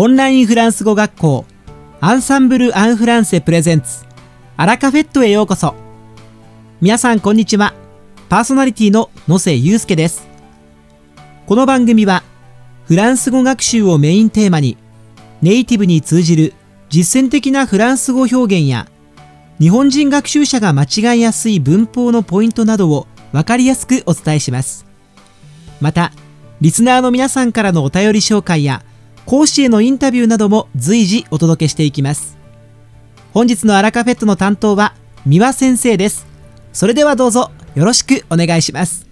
オンラインフランス語学校アンサンブル・アン・フランセプレゼンツアラカフェットへようこそ。皆さんこんにちは。パーソナリティの野瀬祐介です。この番組はフランス語学習をメインテーマにネイティブに通じる実践的なフランス語表現や日本人学習者が間違いやすい文法のポイントなどを分かりやすくお伝えします。またリスナーの皆さんからのお便り紹介や講師へのインタビューなども随時お届けしていきます。本日のアラカフェットの担当は三輪先生です。それではどうぞよろしくお願いします。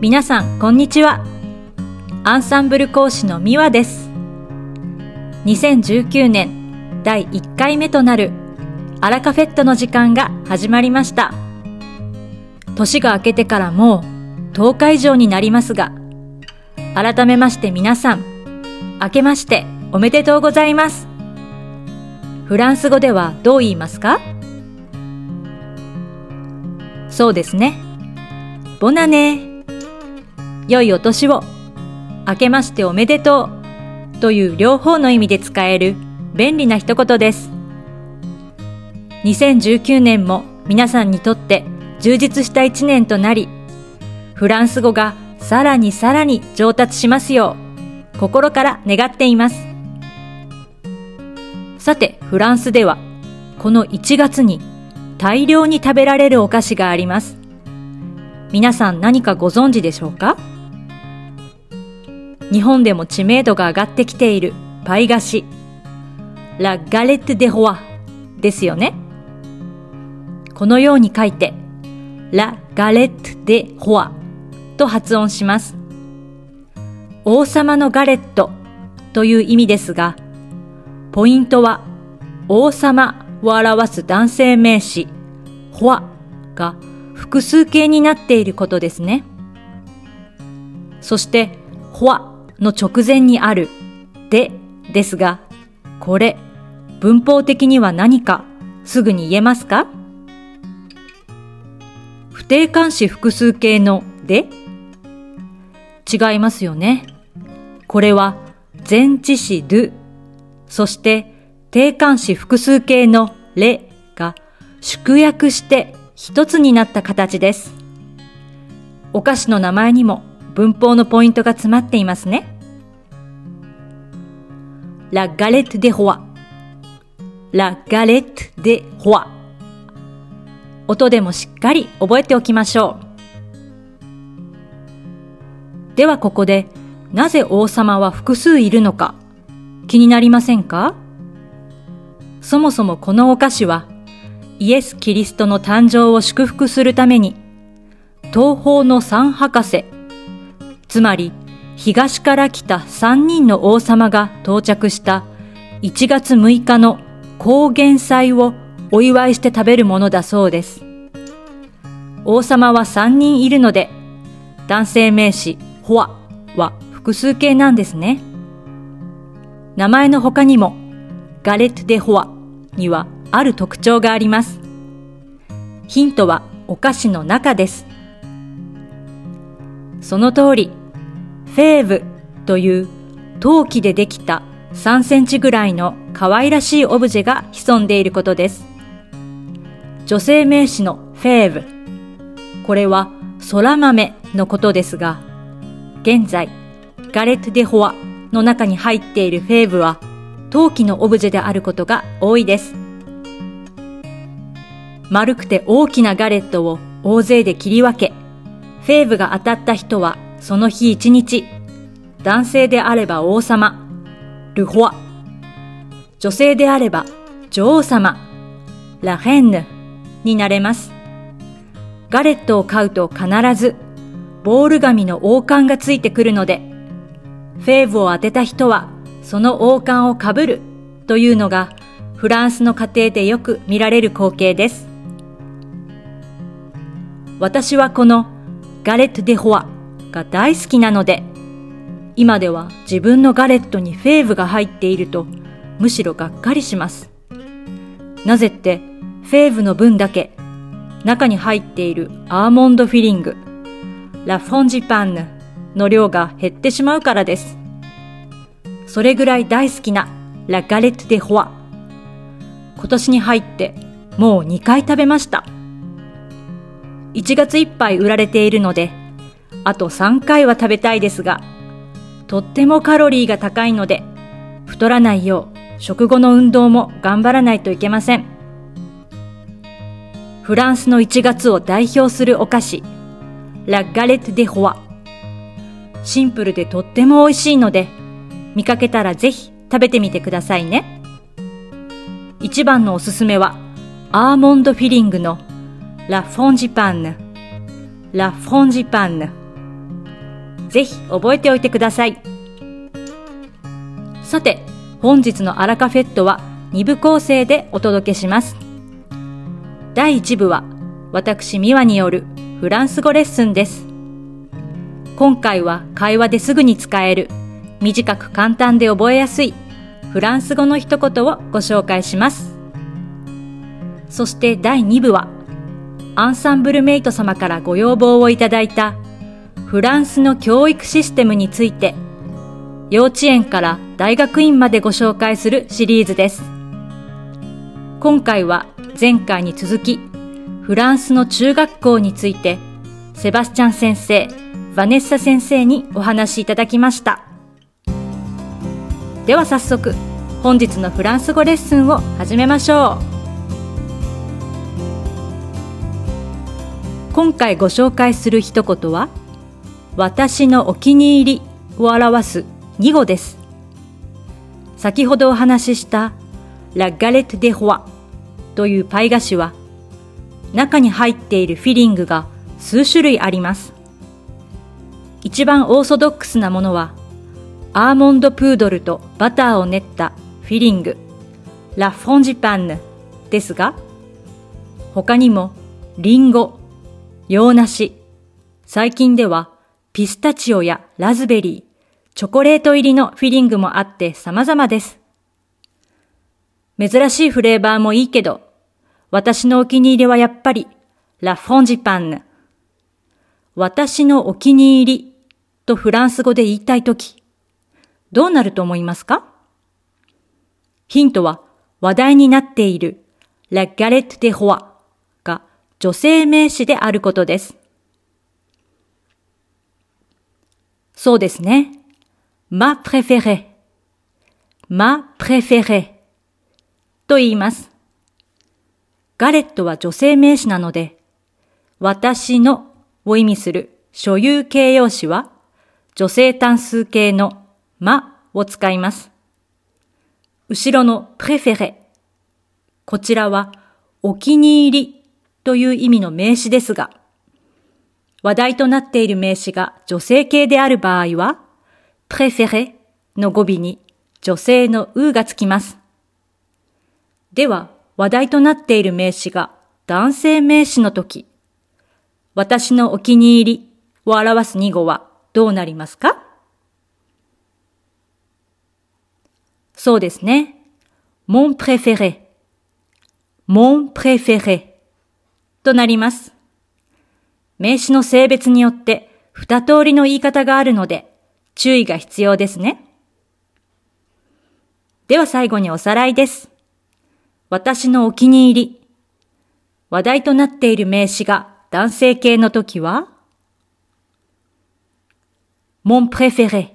皆さんこんにちは。アンサンブル講師のミワです。2019年第1回目となるアラカフェットの時間が始まりました。年が明けてからもう10日以上になりますが、改めまして皆さん、明けましておめでとうございます。フランス語ではどう言いますか？そうですね。ボナネ良いお年を。明けましておめでとう。という両方の意味で使える便利な一言です。2019年も皆さんにとって充実した一年となり、フランス語がさらにさらに上達しますよう、心から願っています。さて、フランスでは、この1月に大量に食べられるお菓子があります。皆さん何かご存知でしょうか？日本でも知名度が上がってきているパイ菓子、ラ・ガレット・デ・ホアですよね。このように書いて、ラ・ガレット・デ・ホアと発音します。王様のガレットという意味ですが、ポイントは王様を表す男性名詞、ホアが複数形になっていることですね。そして、ホアの直前にあるでですが、これ、文法的には何かすぐに言えますか？不定冠詞複数形ので違いますよね。これは前置詞 do、そして定冠詞複数形のれが縮約して一つになった形です。お菓子の名前にも文法のポイントが詰まっていますね。La galette de roi La galette de roi 音でもしっかり覚えておきましょう。ではここで、なぜ王様は複数いるのか、気になりませんか？そもそもこのお菓子は、イエス・キリストの誕生を祝福するために、東方の三博士、つまり東から来た三人の王様が到着した1月6日の高原祭をお祝いして食べるものだそうです。王様は三人いるので、男性名詞ホアは複数形なんですね。名前の他にも、ガレット・デ・ホアにはある特徴があります。ヒントはお菓子の中です。その通り、フェーブという陶器でできた3センチぐらいの可愛らしいオブジェが潜んでいることです。女性名詞のフェーブ。これは空豆のことですが、現在、ガレット・デ・ホアの中に入っているフェーブは、陶器のオブジェであることが多いです。丸くて大きなガレットを大勢で切り分け、フェーブが当たった人はその日一日、男性であれば王様、ルホア、女性であれば女王様、ラヘンヌになれます。ガレットを買うと必ずボール紙の王冠がついてくるので、フェーブを当てた人はその王冠をかぶるというのがフランスの家庭でよく見られる光景です。私はこのガレット・デ・ホアが大好きなので、今では自分のガレットにフェーブが入っているとむしろがっかりします。なぜって、フェーブの分だけ中に入っているアーモンドフィリング、ラ・フォンジパンヌの量が減ってしまうからです。それぐらい大好きなラガレット・デ・ホア。今年に入ってもう2回食べました。1月いっぱい売られているので、あと3回は食べたいですが、とってもカロリーが高いので、太らないよう食後の運動も頑張らないといけません。フランスの1月を代表するお菓子、ラ・ガレット・デ・ホア。シンプルでとっても美味しいので、見かけたらぜひ食べてみてくださいね。一番のおすすめは、アーモンドフィリングのラ・フォンジパンヌ。ラ・フォンジパンヌ。ぜひ覚えておいてください。さて、本日のアラカフェットは2部構成でお届けします。第1部は私ミワによるフランス語レッスンです。今回は会話ですぐに使える短く簡単で覚えやすいフランス語の一言をご紹介します。そして第2部はアンサンブルメイト様からご要望をいただいたフランスの教育システムについて幼稚園から大学院までご紹介するシリーズです。今回は前回に続きフランスの中学校についてセバスチャン先生、ヴァネッサ先生にお話しいただきました。では早速本日のフランス語レッスンを始めましょう。今回ご紹介する一言は、私のお気に入りを表す2語です。先ほどお話ししたラ・ガレット・デ・ホアというパイ菓子は、中に入っているフィリングが数種類あります。一番オーソドックスなものは、アーモンドプードルとバターを練ったフィリング、ラ・フォンジパンヌですが、他にもリンゴ、洋梨、最近ではピスタチオやラズベリー、チョコレート入りのフィリングもあって様々です。珍しいフレーバーもいいけど、私のお気に入りはやっぱりラフォンジパンヌ。私のお気に入りとフランス語で言いたいとき、どうなると思いますか？ヒントは話題になっているラ・ガレット・デ・ホア女性名詞であることです。そうですね。ま préférée, ma préférée と言います。ガレットは女性名詞なので、私のを意味する所有形容詞は女性単数形のまを使います。後ろの préféré こちらはお気に入りという意味の名詞ですが、話題となっている名詞が女性形である場合は、プレフェレの語尾に女性のうがつきます。では、話題となっている名詞が男性名詞の時、私のお気に入りを表す2語はどうなりますか？そうですね。mon préféré, mon préféré となります。名詞の性別によって二通りの言い方があるので注意が必要ですね。では最後におさらいです。私のお気に入り。話題となっている名詞が男性形の時は？mon préféré,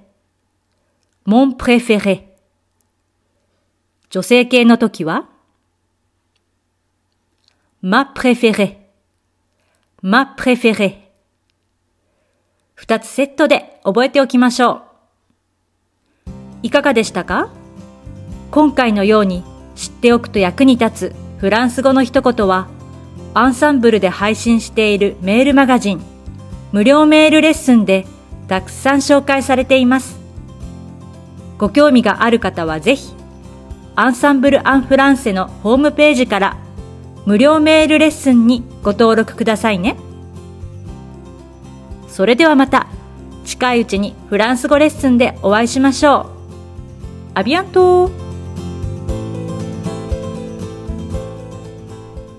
mon préféré 女性形の時は？ma préférée まプレフェレ。二つセットで覚えておきましょう。いかがでしたか？今回のように知っておくと役に立つフランス語の一言は、アンサンブルで配信しているメールマガジン、無料メールレッスンでたくさん紹介されています。ご興味がある方はぜひ、アンサンブル・アン・フランセのホームページから無料メールレッスンにご登録くださいね。それではまた近いうちにフランス語レッスンでお会いしましょう。アビアント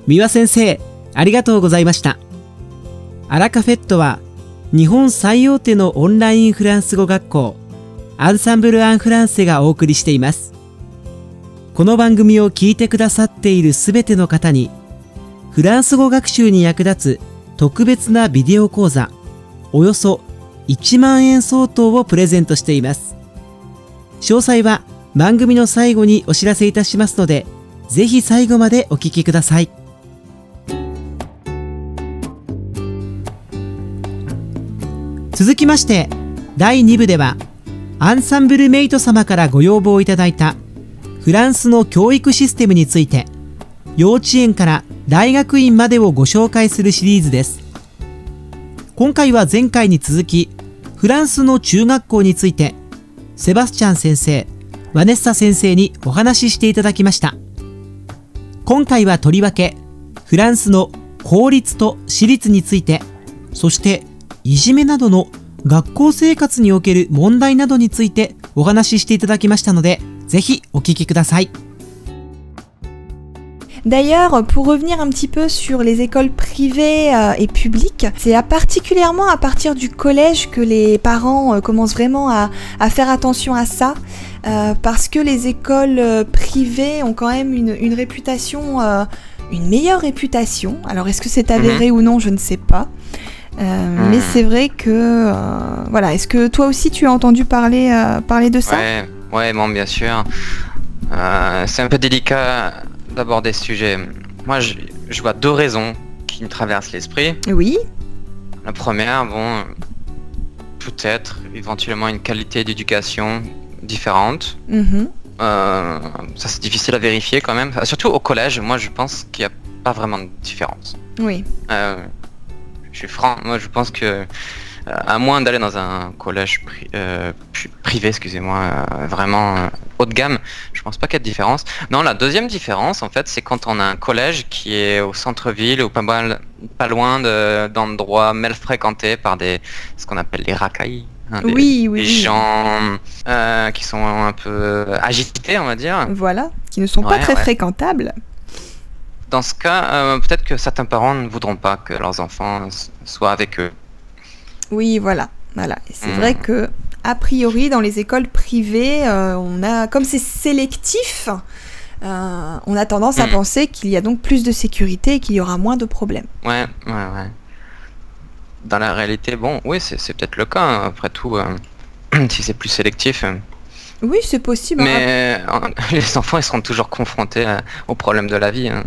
三輪先生、ありがとうございました。アラカフェットは日本最大手のオンラインフランス語学校アンサンブル・アン・フランセがお送りしています。この番組を聞いてくださっているすべての方にフランス語学習に役立つ特別なビデオ講座およそ1万円相当をプレゼントしています。詳細は番組の最後にお知らせいたしますのでぜひ最後までお聞きください。続きまして第2部ではアンサンブルメイト様からご要望いただいたフランスの教育システムについて幼稚園から大学院までをご紹介するシリーズです。今回は前回に続きフランスの中学校についてセバスチャン先生ワネッサ先生にお話ししていただきました。今回はとりわけフランスの公立と私立についてそしていじめなどの学校生活における問題などについてお話ししていただきましたのでぜひお聞きください D'ailleurs, pour revenir un petit peu sur les écoles privées euh, et publiques, c'est particulièrement à partir du collège que les parents euh, commencent vraiment à, à, faire attention à ça, euh, parce que les écoles euh, privées ont quand même une, une réputation, euh, une meilleure réputation. Alors est-ce que c'est avéré mmh. ou non, je ne sais pas. Mmh. Mais c'est vrai que voilà. Est-ce que toi aussi tu as entendu parler parler de ça? Ouais, ouais, bon, bien sûr. c'est un peu délicat d'aborder ce sujet. Moi, je, je, vois deux raisons qui me traversent l'esprit. Oui. La première, bon, peut-être éventuellement une qualité d'éducation différente. Mmh. Euh, ça, c'est difficile à vérifier quand même. Surtout au collège, moi, je pense qu'il n'y a pas vraiment de différence. Oui. Euh, je suis franc. Moi, je pense que à moins d'aller dans un collège pri euh, privé, excusez-moi, euh, vraiment euh, haut de gamme, je pense pas qu'il y ait de différence. Non, la deuxième différence, en fait, c'est quand on a un collège qui est au centre-ville ou pas, mal, pas loin d'endroits mal fréquentés par des, ce qu'on appelle les racailles. Hein, des, oui, oui, des gens euh, qui sont un peu agités, on va dire. Voilà, qui ne sont ouais, pas très ouais. fréquentables. Dans ce cas, euh, peut-être que certains parents ne voudront pas que leurs enfants soient avec eux. Oui, voilà. voilà. C'est Mmh. vrai que, a priori, dans les écoles privées, euh, on a, comme c'est sélectif, euh, on a tendance à Mmh. penser qu'il y a donc plus de sécurité et qu'il y aura moins de problèmes. Ouais, ouais, ouais. Dans la réalité, bon, oui, c'est peut-être le cas, hein, après tout, si c'est plus sélectif. Oui, c'est possible. hein. Mais les enfants, ils seront toujours confrontés à- aux problèmes de la vie. hein.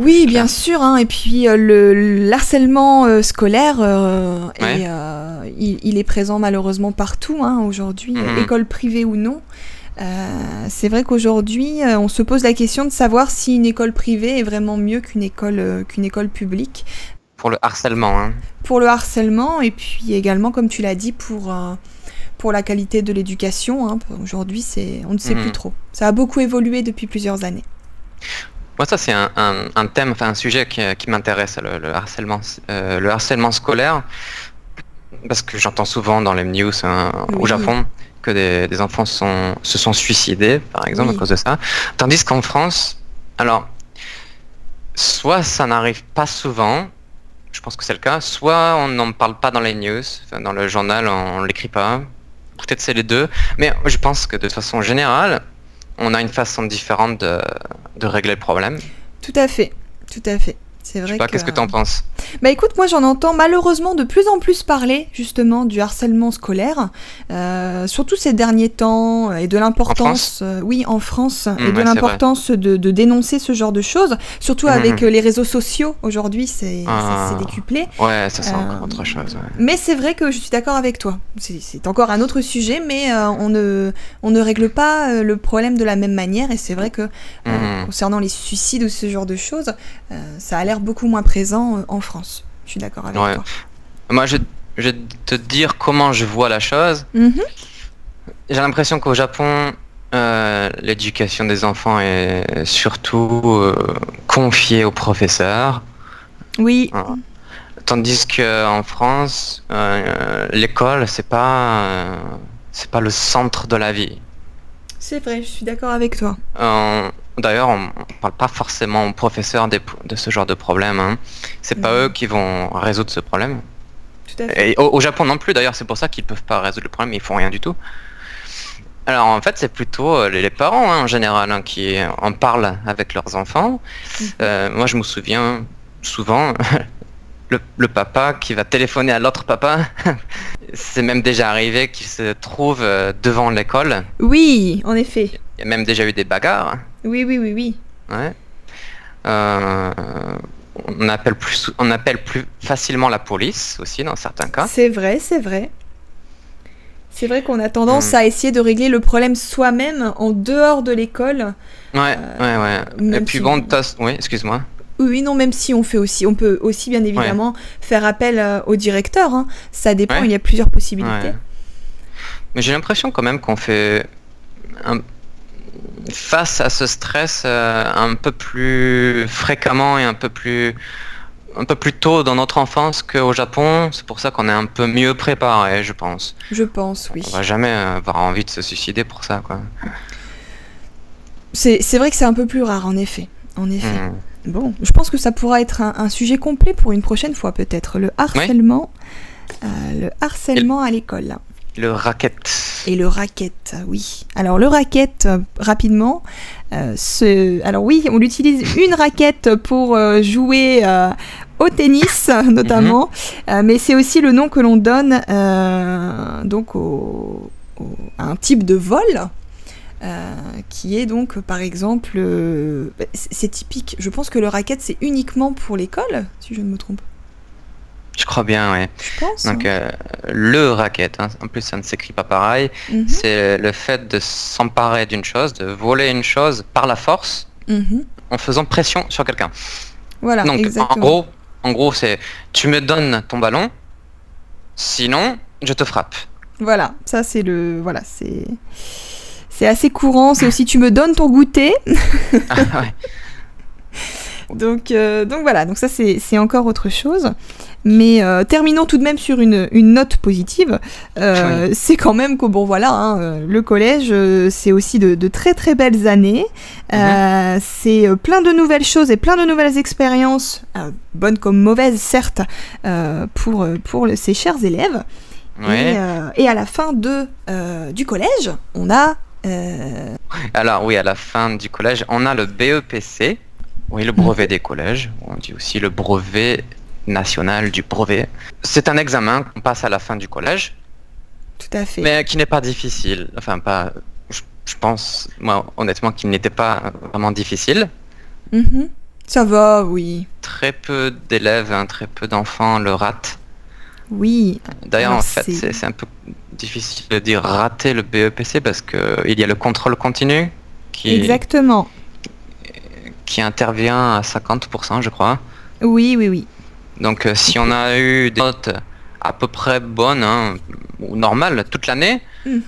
Oui, bien sûr. hein. Et puis euh, le l'harcèlement euh, scolaire, euh, Ouais. est, il, il est présent malheureusement partout hein, aujourd'hui, Mhm. école privée ou non. C'est vrai qu'aujourd'hui, on se pose la question de savoir si une école privée est vraiment mieux qu'une école qu'une école publique Pour le harcèlement, hein. pour le harcèlement et puis également, comme tu l'as dit, pour pour la qualité de l'éducation. hein. Aujourd'hui, c'est on ne sait Mhm. plus trop. Ça a beaucoup évolué depuis plusieurs années. Moi, ça, c'est un, un- un thème, enfin un sujet qui, qui m'intéresse, le, le harcèlement, euh, le harcèlement scolaire, parce que j'entends souvent dans les news hein, au. Japon que des, des enfants sont, se sont suicidés, par exemple, Oui. à cause de ça. Tandis qu'en France, alors, soit ça n'arrive pas souvent, je pense que c'est le cas, soit on n'en parle pas dans les news, dans le journal, on, ne l'écrit pas. Peut-être c'est les deux, mais je pense que de façon générale, on a une façon différente de, régler le problème. Tout à fait, tout à fait. C'est vrai qu'est-ce que tu en penses? Bah écoute, moi j'en entends malheureusement de plus en plus parler justement du harcèlement scolaire, euh, surtout ces derniers temps, euh, et de l'importance, euh, oui en France, et Mmh, de ouais, c'est l'importance de, de dénoncer ce genre de choses, surtout Mhm. avec euh, les réseaux sociaux aujourd'hui, c'est Ah. décuplé. Ouais, ça c'est Euh, encore autre chose. ouais. Mais c'est vrai que je suis d'accord avec toi. C'est encore un autre sujet, mais on, ne, on ne règle pas le problème de la même manière. Et c'est vrai que concernant les suicides ou ce genre de choses, ça a l'air beaucoup moins présent euh, en France. Je suis d'accord avec Ouais. toi. Moi, je, je vais te dire comment je vois la chose. Mhm. J'ai l'impression qu'au Japon, euh, l'éducation des enfants est surtout euh, confiée aux professeurs. Oui. Tandis qu'en France, euh, l'école, c'est pas, c'est pas le centre de la vie. c'est vrai, je suis d'accord avec toi. D'ailleurs, on ne parle pas forcément aux professeurs des- de ce genre de problème. hein. C'est pas eux qui vont résoudre ce problème. Tout à fait. Et au, au Japon non plus d'ailleurs, c'est pour ça qu'ils peuvent pas résoudre le problème, ils font rien du tout. Alors en fait, c'est plutôt euh, les, parents hein, en général hein, qui en parlent avec leurs enfants. Mhm. Euh, moi, je me souviens souvent le, le papa qui va téléphoner à l'autre papa. c'est même déjà arrivé qu'il se trouve euh, devant l'école. Oui, en effet. Il y a même déjà eu des bagarres. Oui, oui, oui, oui. Ouais. Euh, on appelle plus, on appelle plus facilement la police aussi dans certains cas. C'est vrai, c'est vrai. C'est vrai qu'on a tendance Hmm. à essayer de régler le problème soi-même en dehors de l'école. Ouais, ouais, ouais. Et puis si- bon, oui, excuse-moi. Oui, non, même si on fait aussi, on peut aussi bien évidemment faire appel euh, au directeur. hein. Ça dépend, Ouais. il y a plusieurs possibilités. Ouais. Mais j'ai l'impression quand même qu'on fait un- face à ce stress euh, un peu plus fréquemment et un peu plus un peu plus tôt dans notre enfance qu'au Japon. C'est pour ça qu'on est un peu mieux préparé, je pense. Je pense, oui. On va jamais avoir envie de se suicider pour ça, quoi. C'est vrai que c'est un peu plus rare, en effet. En effet. Hmm. Bon, je pense que ça pourra être un, un sujet complet pour une prochaine fois, peut-être. Le harcèlement. euh, le harcèlement à l'école. Le racket. Et le racket, oui. Alors le racket, euh, rapidement, euh, ce- alors oui, on utilise une raquette pour euh, jouer euh, au tennis notamment, euh, mais c'est aussi le nom que l'on donne donc au, au- à un type de vol. qui est donc par exemple c'est typique je pense que le racket c'est uniquement pour l'école si je ne me trompe crois bien, ouais. je pense Donc hein. euh, le racket, hein, en plus ça ne s'écrit pas pareil, Mhm, c'est le fait de s'emparer d'une chose, de voler une chose par la force mhm. en faisant pression sur quelqu'un. voilà Donc exactement en gros, en gros c'est tu me donnes ton ballon, sinon je te frappe. Voilà, ça c'est le voilà, c'est c'est assez courant, c'est aussi tu me donnes ton goûter. Ah, ouais. Donc euh, donc voilà, donc ça c'est encore autre chose. Mais euh, terminons tout de même sur une, une note positive. Euh, C'est quand même que bon voilà, hein, le collège c'est aussi de, de très très belles années. Euh, c'est plein de nouvelles choses et plein de nouvelles expériences, bonnes comme mauvaises certes, pour pour le- ces chers élèves. Ouais. Et, et à la fin de, du collège, on a. Alors oui, à la fin du collège, on a le BEPC, oui, le brevet des collèges, on dit aussi le brevet national du brevet. C'est un examen qu'on passe à la fin du collège, tout à fait. mais qui n'est pas difficile. Enfin, pas. Je, je pense, moi, honnêtement, qu'il n'était pas vraiment difficile. Mhm. Ça va, oui. Très peu d'élèves, hein, très peu d'enfants le ratent. Oui. D'ailleurs, en fait, c'est- un peu difficile de dire rater le BEPC parce que il y a le contrôle continu qui, Exactement. Qui intervient à 50%, je crois. Oui, oui, oui. Donc, euh, si on a eu des notes à peu près bonnes hein, ou normales toute l'année, Mhm.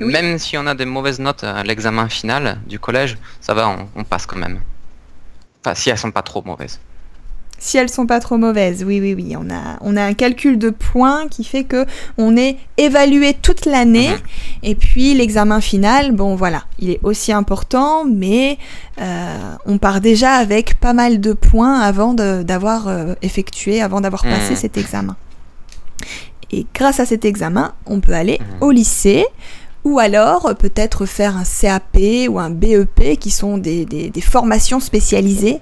Oui. même si on a des mauvaises notes à l'examen final du collège, ça va, on, on passe quand même. Enfin, si elles sont pas trop mauvaises. Si elles sont pas trop mauvaises, oui, oui, oui. On a, on a un calcul de points qui fait que on est évalué toute l'année. Mhm. Et puis l'examen final, bon voilà, il est aussi important, mais euh, on part déjà avec pas mal de points avant d'avoir euh, effectué, avant d'avoir passé Mhm. cet examen. Et grâce à cet examen, on peut aller Mhm. au lycée ou alors euh, peut-être faire un CAP ou un BEP qui sont des, des- des formations spécialisées.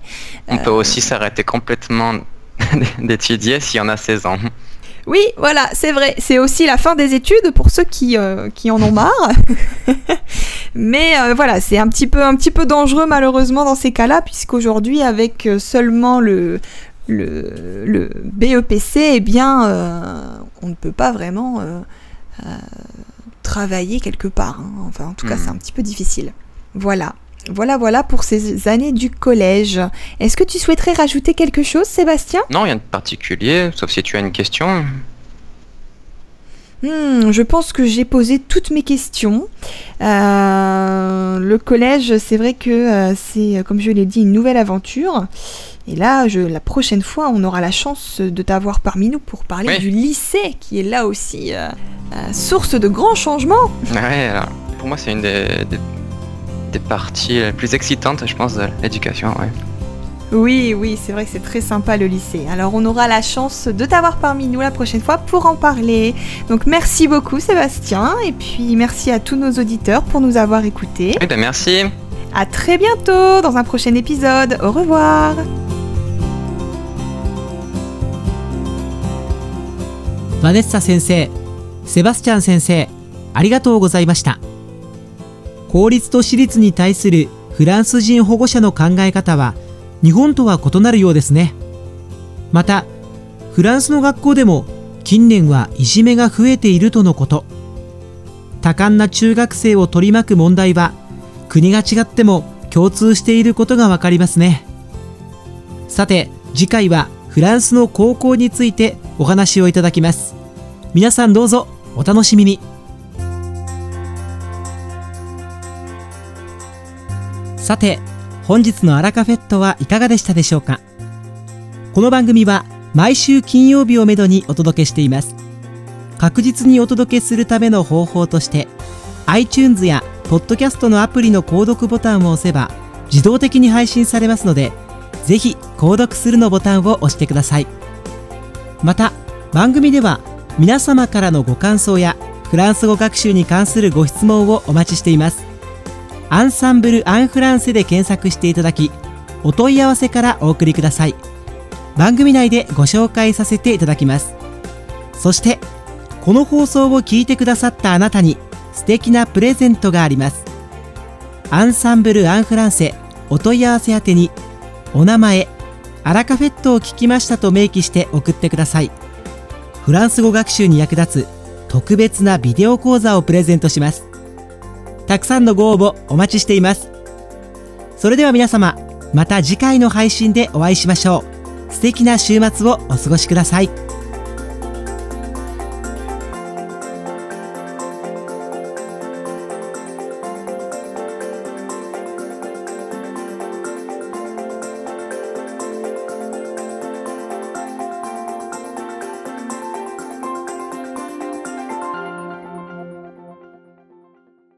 On peut aussi s'arrêter complètement d'étudier si on a 16 ans. Oui, voilà, c'est vrai. C'est aussi la fin des études pour ceux qui, euh, qui en ont marre. Mais euh, voilà, c'est un petit peu un petit peu dangereux malheureusement dans ces cas-là, puisqu'aujourd'hui avec euh, seulement le le, le BEPC, eh bien, euh, on ne peut pas vraiment euh, euh, travailler quelque part. hein. Enfin, en tout cas, c'est un petit peu difficile. Voilà. Voilà, voilà pour ces années du collège. Est-ce que tu souhaiterais rajouter quelque chose, Sébastien? Non, rien de particulier, sauf si tu as une question. Hmm, je pense que j'ai posé toutes mes questions. Euh, le collège, c'est vrai que euh, c'est, euh, comme je l'ai dit, une nouvelle aventure. Et là, je, la prochaine fois, on aura la chance de t'avoir parmi nous pour parler Oui. du lycée, qui est là aussi euh, euh, source de grands changements. Ouais, alors, pour moi, c'est une des, des, des parties les plus excitantes, je pense, de l'éducation. Ouais. Oui, oui, c'est vrai que c'est très sympa le lycée. Alors on aura la chance de t'avoir parmi nous la prochaine fois pour en parler. Donc merci beaucoup Sébastien et puis merci à tous nos auditeurs pour nous avoir écoutés. Eh ben merci. À très bientôt dans un prochain épisode. Au revoir. バネッサ先生、セバスチャン先生、ありがとうございました。公立と私立に対するフランス人保護者の考え方は 日本とは異なるようですね。また、フランスの学校でも近年はいじめが増えているとのこと。多感な中学生を取り巻く問題は国が違っても共通していることがわかりますね。さて、次回はフランスの高校についてお話をいただきます。皆さんどうぞお楽しみに。さて、本日のアラカフェットはいかがでしたでしょうか？この番組は毎週金曜日をめどにお届けしています。確実にお届けするための方法として iTunes やポッドキャストのアプリの購読ボタンを押せば自動的に配信されますのでぜひ購読するのボタンを押してください。また番組では皆様からのご感想やフランス語学習に関するご質問をお待ちしています。アンサンブル・アン・フランセで検索していただきお問い合わせからお送りください。番組内でご紹介させていただきます。そしてこの放送を聞いてくださったあなたに素敵なプレゼントがあります。アンサンブル・アン・フランセお問い合わせ宛てにお名前アラカフェットを聞きましたと明記して送ってください。フランス語学習に役立つ特別なビデオ講座をプレゼントします。たくさんのご応募お待ちしています。それでは皆様また次回の配信でお会いしましょう。素敵な週末をお過ごしください。